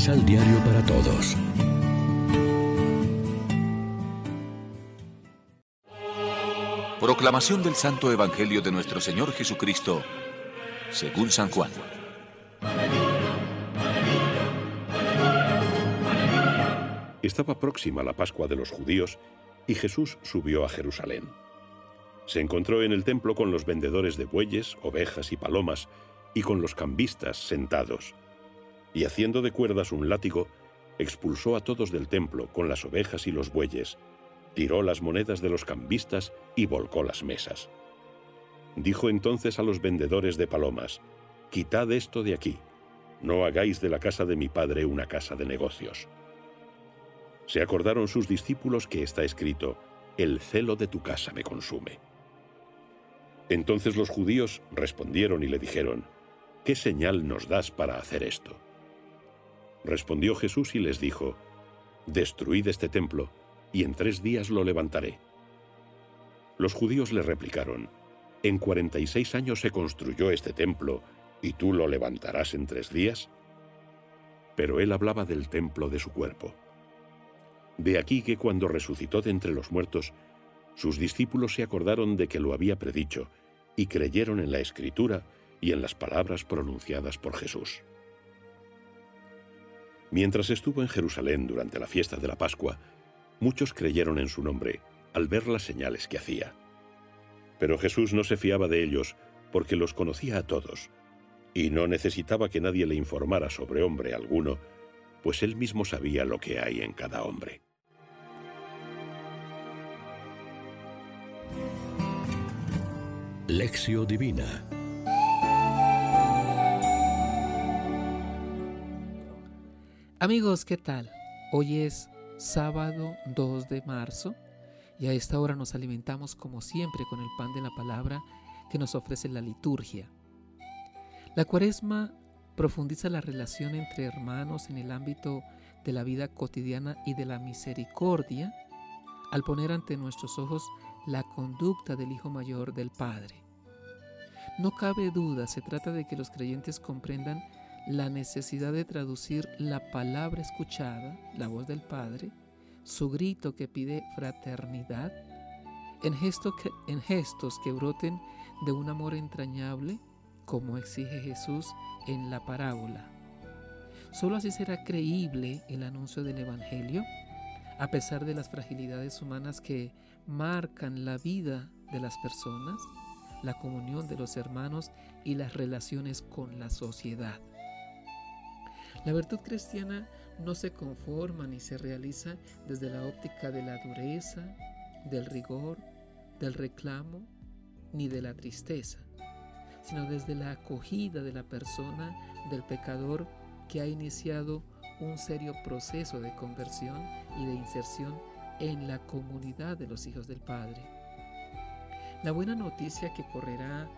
Misal Diario para Todos. Proclamación del Santo Evangelio de nuestro Señor Jesucristo, según San Juan. Estaba próxima la Pascua de los judíos y Jesús subió a Jerusalén. Se encontró en el templo con los vendedores de bueyes, ovejas y palomas, y con los cambistas sentados. Y haciendo de cuerdas un látigo, expulsó a todos del templo con las ovejas y los bueyes, tiró las monedas de los cambistas y volcó las mesas. Dijo entonces a los vendedores de palomas, Quitad esto de aquí, no hagáis de la casa de mi padre una casa de negocios. Se acordaron sus discípulos que está escrito, El celo de tu casa me consume. Entonces los judíos respondieron y le dijeron, ¿qué señal nos das para hacer esto? Respondió Jesús y les dijo, Destruid este templo, y en tres días lo levantaré. Los judíos le replicaron, ¿En cuarenta y seis años se construyó este templo, y tú lo levantarás en tres días? Pero él hablaba del templo de su cuerpo. De aquí que cuando resucitó de entre los muertos, sus discípulos se acordaron de que lo había predicho, y creyeron en la Escritura y en las palabras pronunciadas por Jesús. Mientras estuvo en Jerusalén durante la fiesta de la Pascua, muchos creyeron en su nombre al ver las señales que hacía. Pero Jesús no se fiaba de ellos porque los conocía a todos, y no necesitaba que nadie le informara sobre hombre alguno, pues él mismo sabía lo que hay en cada hombre. Lección Divina Amigos, ¿qué tal? Hoy es sábado 2 de marzo y a esta hora nos alimentamos como siempre con el pan de la palabra que nos ofrece la liturgia. La cuaresma profundiza la relación entre hermanos en el ámbito de la vida cotidiana y de la misericordia al poner ante nuestros ojos la conducta del Hijo Mayor del Padre. No cabe duda, se trata de que los creyentes comprendan la necesidad de traducir la palabra escuchada, la voz del Padre, su grito que pide fraternidad, en, que, en gestos que broten de un amor entrañable, como exige Jesús en la parábola. Solo así será creíble el anuncio del Evangelio, a pesar de las fragilidades humanas que marcan la vida de las personas, la comunión de los hermanos y las relaciones con la sociedad. La virtud cristiana no se conforma ni se realiza desde la óptica de la dureza, del rigor, del reclamo, ni de la tristeza, sino desde la acogida de la persona del pecador que ha iniciado un serio proceso de conversión y de inserción en la comunidad de los hijos del Padre. La buena noticia que correrá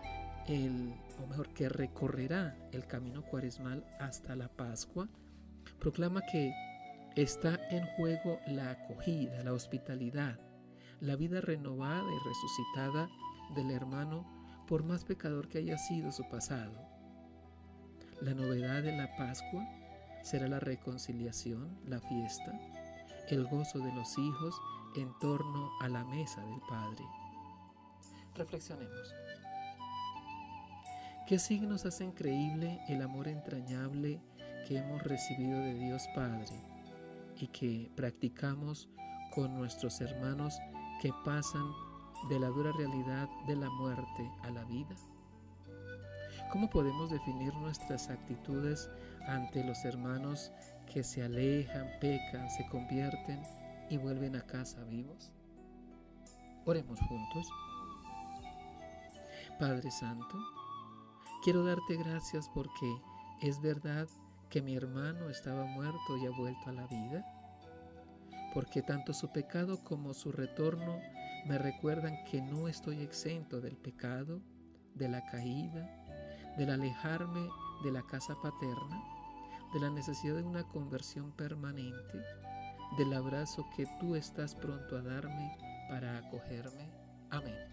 el, o mejor, que recorrerá el camino cuaresmal hasta la Pascua, proclama que está en juego la acogida, la hospitalidad, la vida renovada y resucitada del hermano por más pecador que haya sido su pasado. La novedad de la Pascua será la reconciliación, la fiesta, el gozo de los hijos en torno a la mesa del Padre. Reflexionemos. ¿Qué signos hacen creíble el amor entrañable que hemos recibido de Dios Padre y que practicamos con nuestros hermanos que pasan de la dura realidad de la muerte a la vida? ¿Cómo podemos definir nuestras actitudes ante los hermanos que se alejan, pecan, se convierten y vuelven a casa vivos? Oremos juntos. Padre Santo, Quiero darte gracias porque es verdad que mi hermano estaba muerto y ha vuelto a la vida, porque tanto su pecado como su retorno me recuerdan que no estoy exento del pecado, de la caída, del alejarme de la casa paterna, de la necesidad de una conversión permanente, del abrazo que tú estás pronto a darme para acogerme. Amén.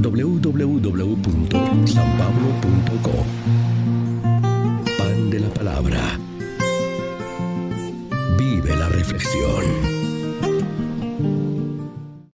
www.sanpablo.co